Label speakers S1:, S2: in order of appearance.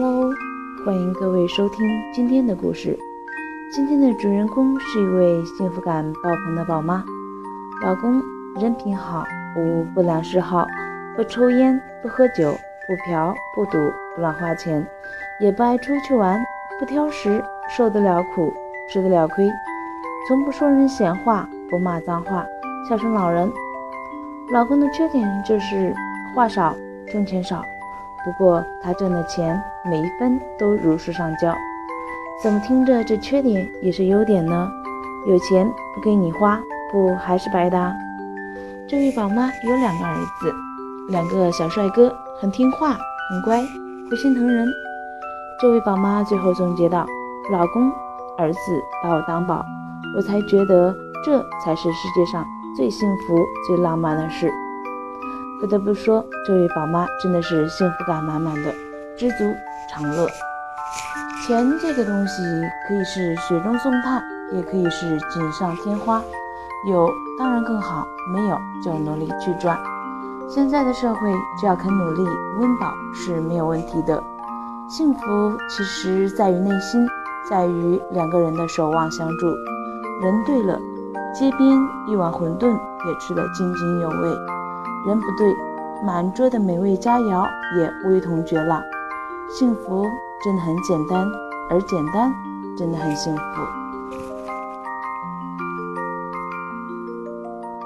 S1: Hello，欢迎各位收听今天的故事。今天的主人公是一位幸福感爆棚的宝妈，老公人品好，无不良嗜好，不抽烟，不喝酒，不嫖，不赌，不乱花钱，也不爱出去玩，不挑食，受得了苦，吃得了亏，从不说人闲话，不骂脏话，孝顺老人。老公的缺点就是话少，挣钱少。不过他挣的钱每一分都如数上交，怎么听着这缺点也是优点呢？有钱不给你花，不还是白搭？这位宝妈有两个儿子，两个小帅哥，很听话，很乖，不心疼人。这位宝妈最后总结道：“老公、儿子把我当宝，我才觉得这才是世界上最幸福、最浪漫的事。”不得不说，这位宝妈真的是幸福感满满的，知足常乐。钱这个东西可以是雪中送炭，也可以是锦上添花。有当然更好，没有就努力去赚。现在的社会，只要肯努力，温饱是没有问题的。幸福其实在于内心，在于两个人的守望相助。人对了，街边一碗馄饨也吃得津津有味。人不对，满桌的美味佳肴也味同嚼蜡。幸福真的很简单，而简单真的很幸福。